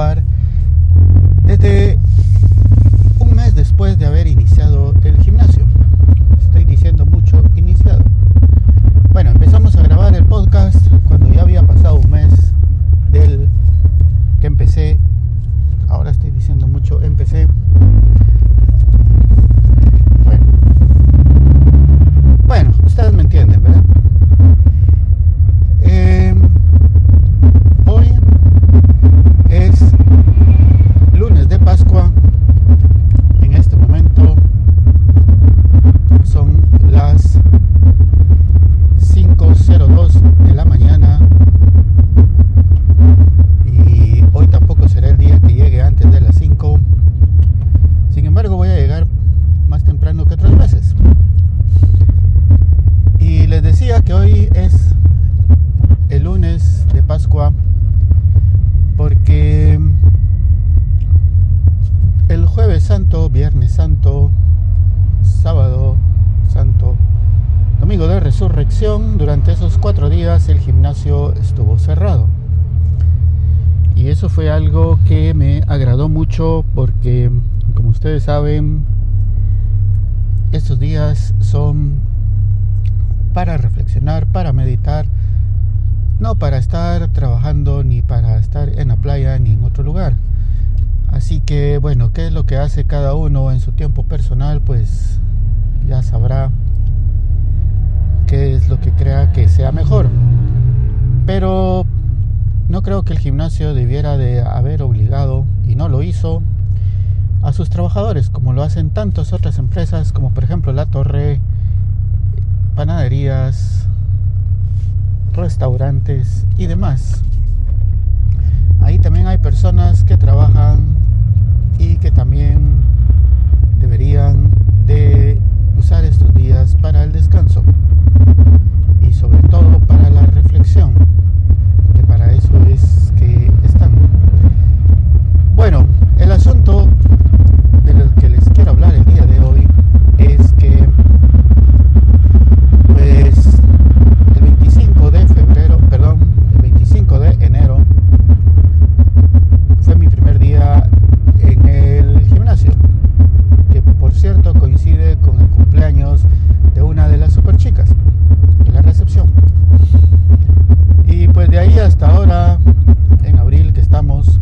grabar de resurrección, durante esos cuatro días el gimnasio estuvo cerrado. Y eso fue algo que me agradó mucho porque, como ustedes saben, estos días son para reflexionar, para meditar, no para estar trabajando ni para estar en la playa ni en otro lugar. Así que bueno, ¿qué es lo que hace cada uno en su tiempo personal? Pues ya sabrá qué es lo que crea que sea mejor. Pero no creo que el gimnasio debiera de haber obligado, y no lo hizo, a sus trabajadores, como lo hacen tantas otras empresas, como por ejemplo La Torre, panaderías, restaurantes y demás. Ahí también hay personas que trabajan y que también deberían de usar estos días para el descanso todo para la reflexión, estamos,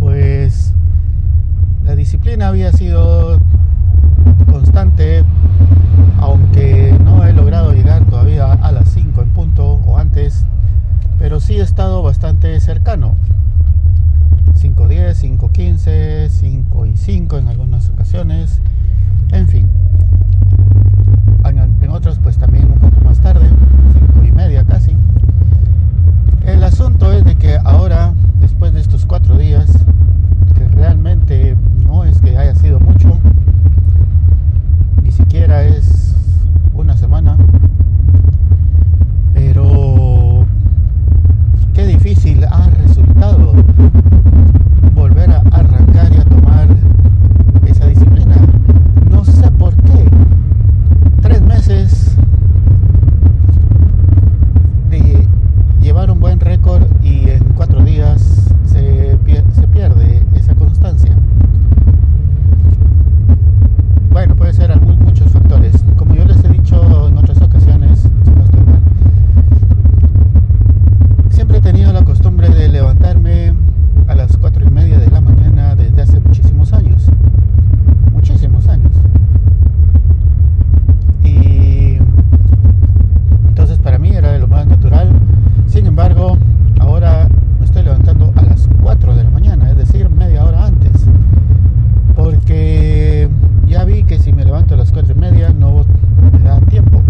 pues la disciplina había sido constante, aunque no he logrado llegar todavía a las 5 en punto o antes, pero sí he estado bastante cercano. 5.10, 5.15, 5 y 5 en algunas ocasiones, en fin. En, en otras pues también un poco más tarde, 5 y media casi. El asunto es de que ahora, después de estos cuatro días, que realmente no es que haya sido mucho, ni siquiera es una semana, pero qué difícil ha resultado volver a arrancar y a tomar esa disciplina. No sé por qué. Tres meses de llevar un buen récord y en cuatro días se, pier- se pierde esa constancia. Bueno, puede ser algún- muchos factores. Como yo les he dicho en otras ocasiones, si no estoy mal, siempre he tenido la costumbre de levantarme a las cuatro y media de la mañana desde hace muchísimos años. Muchísimos años. Y entonces para mí era de lo más natural. Sin embargo, ahora me estoy levantando a las 4 de la mañana, es decir, media hora antes. Porque ya vi que si me levanto a las 4 y media no me da tiempo.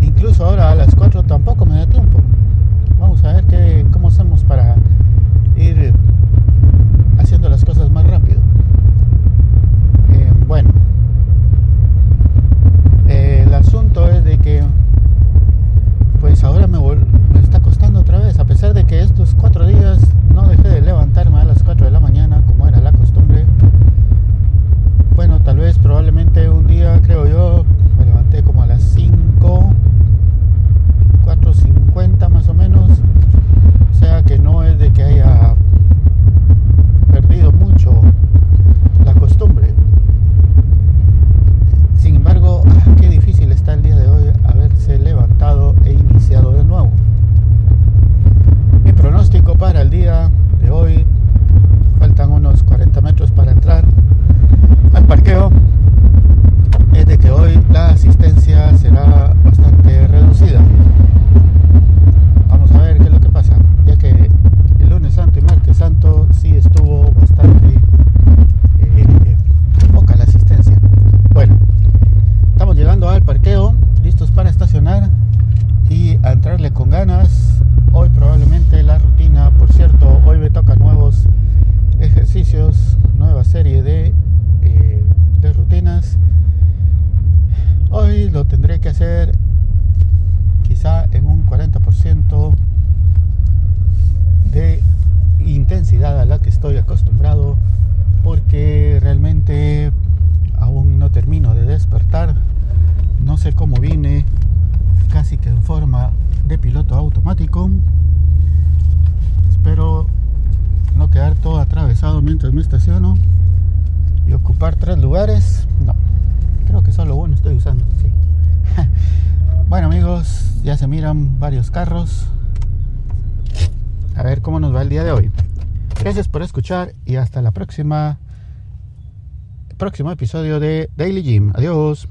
Incluso ahora a las 4 tampoco me da tiempo. Vamos a ver qué, cómo hacemos para ir haciendo las cosas más rápido. Eh, bueno, el asunto es de que pues ahora me, me está costando otra vez, a pesar de que estos cuatro días no dejé de levantarme a las 4 de la mañana como era la costumbre. Bueno, tal vez probablemente un día, creo yo, mientras me estaciono y ocupar tres lugares. No, creo que solo uno estoy usando. Sí. bueno amigos, ya se miran varios carros. A ver cómo nos va el día de hoy. Gracias por escuchar y hasta la próxima. Próximo episodio de Daily Gym. Adiós.